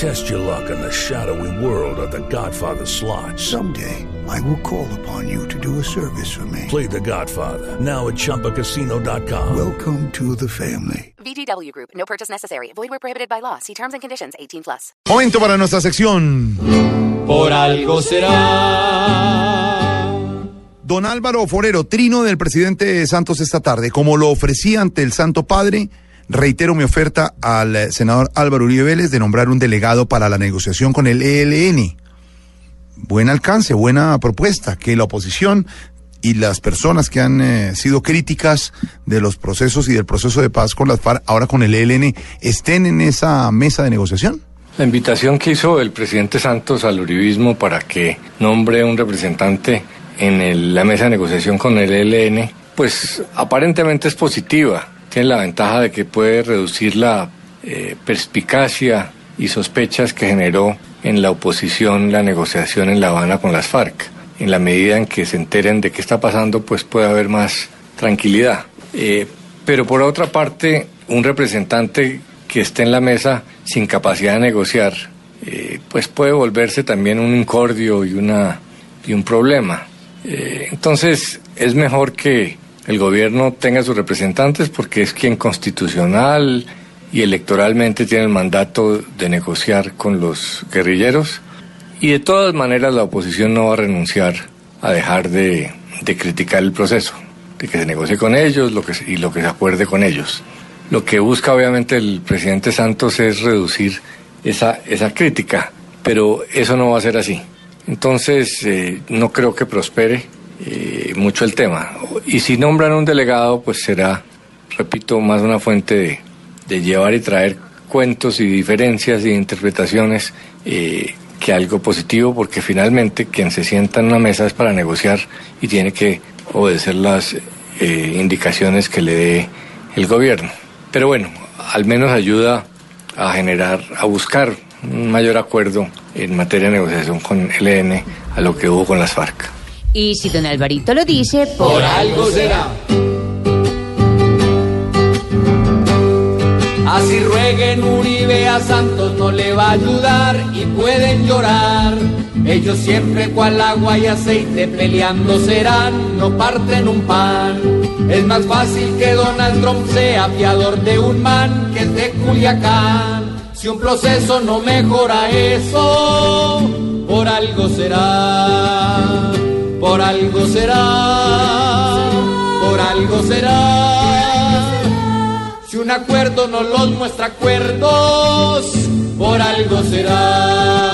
Test your luck in the shadowy world of The Godfather slot. Someday, I will call upon you to do a service for me. Play The Godfather now at ChumbaCasino.com. Welcome to the family. VGW Group. No purchase necessary. Void where prohibited by law. See terms and conditions. 18 plus. Momento para nuestra sección. Por algo será. Don Álvaro Forero, trino del presidente Santos esta tarde. Como lo ofrecí ante el Santo Padre, reitero mi oferta al eh, senador Álvaro Uribe Vélez de nombrar un delegado para la negociación con el ELN. Buen alcance, buena propuesta, que la oposición y las personas que han eh, sido críticas de los procesos y del proceso de paz con las FARC, ahora con el ELN, estén en esa mesa de negociación. La invitación que hizo el presidente Santos al uribismo para que nombre un representante en la mesa de negociación con el ELN, pues aparentemente es positiva. Tiene la ventaja de que puede reducir la eh, perspicacia y sospechas que generó en la oposición la negociación en La Habana con las FARC. En la medida en que se enteren de qué está pasando, pues puede haber más tranquilidad. Eh, pero por otra parte, un representante que esté en la mesa sin capacidad de negociar, eh, pues puede volverse también un incordio y, una, y un problema. Entonces, es mejor que el gobierno tenga sus representantes porque es quien constitucional y electoralmente tiene el mandato de negociar con los guerrilleros. Y de todas maneras la oposición no va a renunciar a dejar de, de criticar el proceso, de que se negocie con ellos lo que, y lo que se acuerde con ellos. Lo que busca obviamente el presidente Santos es reducir esa, esa crítica, pero eso no va a ser así. Entonces eh, no creo que prospere eh, mucho el tema. Y si nombran un delegado, pues será, repito, más una fuente de, llevar y traer cuentos y diferencias y interpretaciones eh, que algo positivo, porque finalmente quien se sienta en una mesa es para negociar y tiene que obedecer las eh, indicaciones que le dé el gobierno. Pero bueno, al menos ayuda a generar, a buscar un mayor acuerdo en materia de negociación con el EN a lo que hubo con las FARC. Y si don Alvarito lo dice, por Por algo será. Así rueguen Uribe a Santos no le va a ayudar y pueden llorar. Ellos siempre cual agua y aceite peleando serán, no parten un pan. Es más fácil que Donald Trump sea fiador de un man que es de Culiacán. Si un proceso no mejora eso, por algo será, por algo será, por algo será. Si un acuerdo no los muestra acuerdos, por algo será.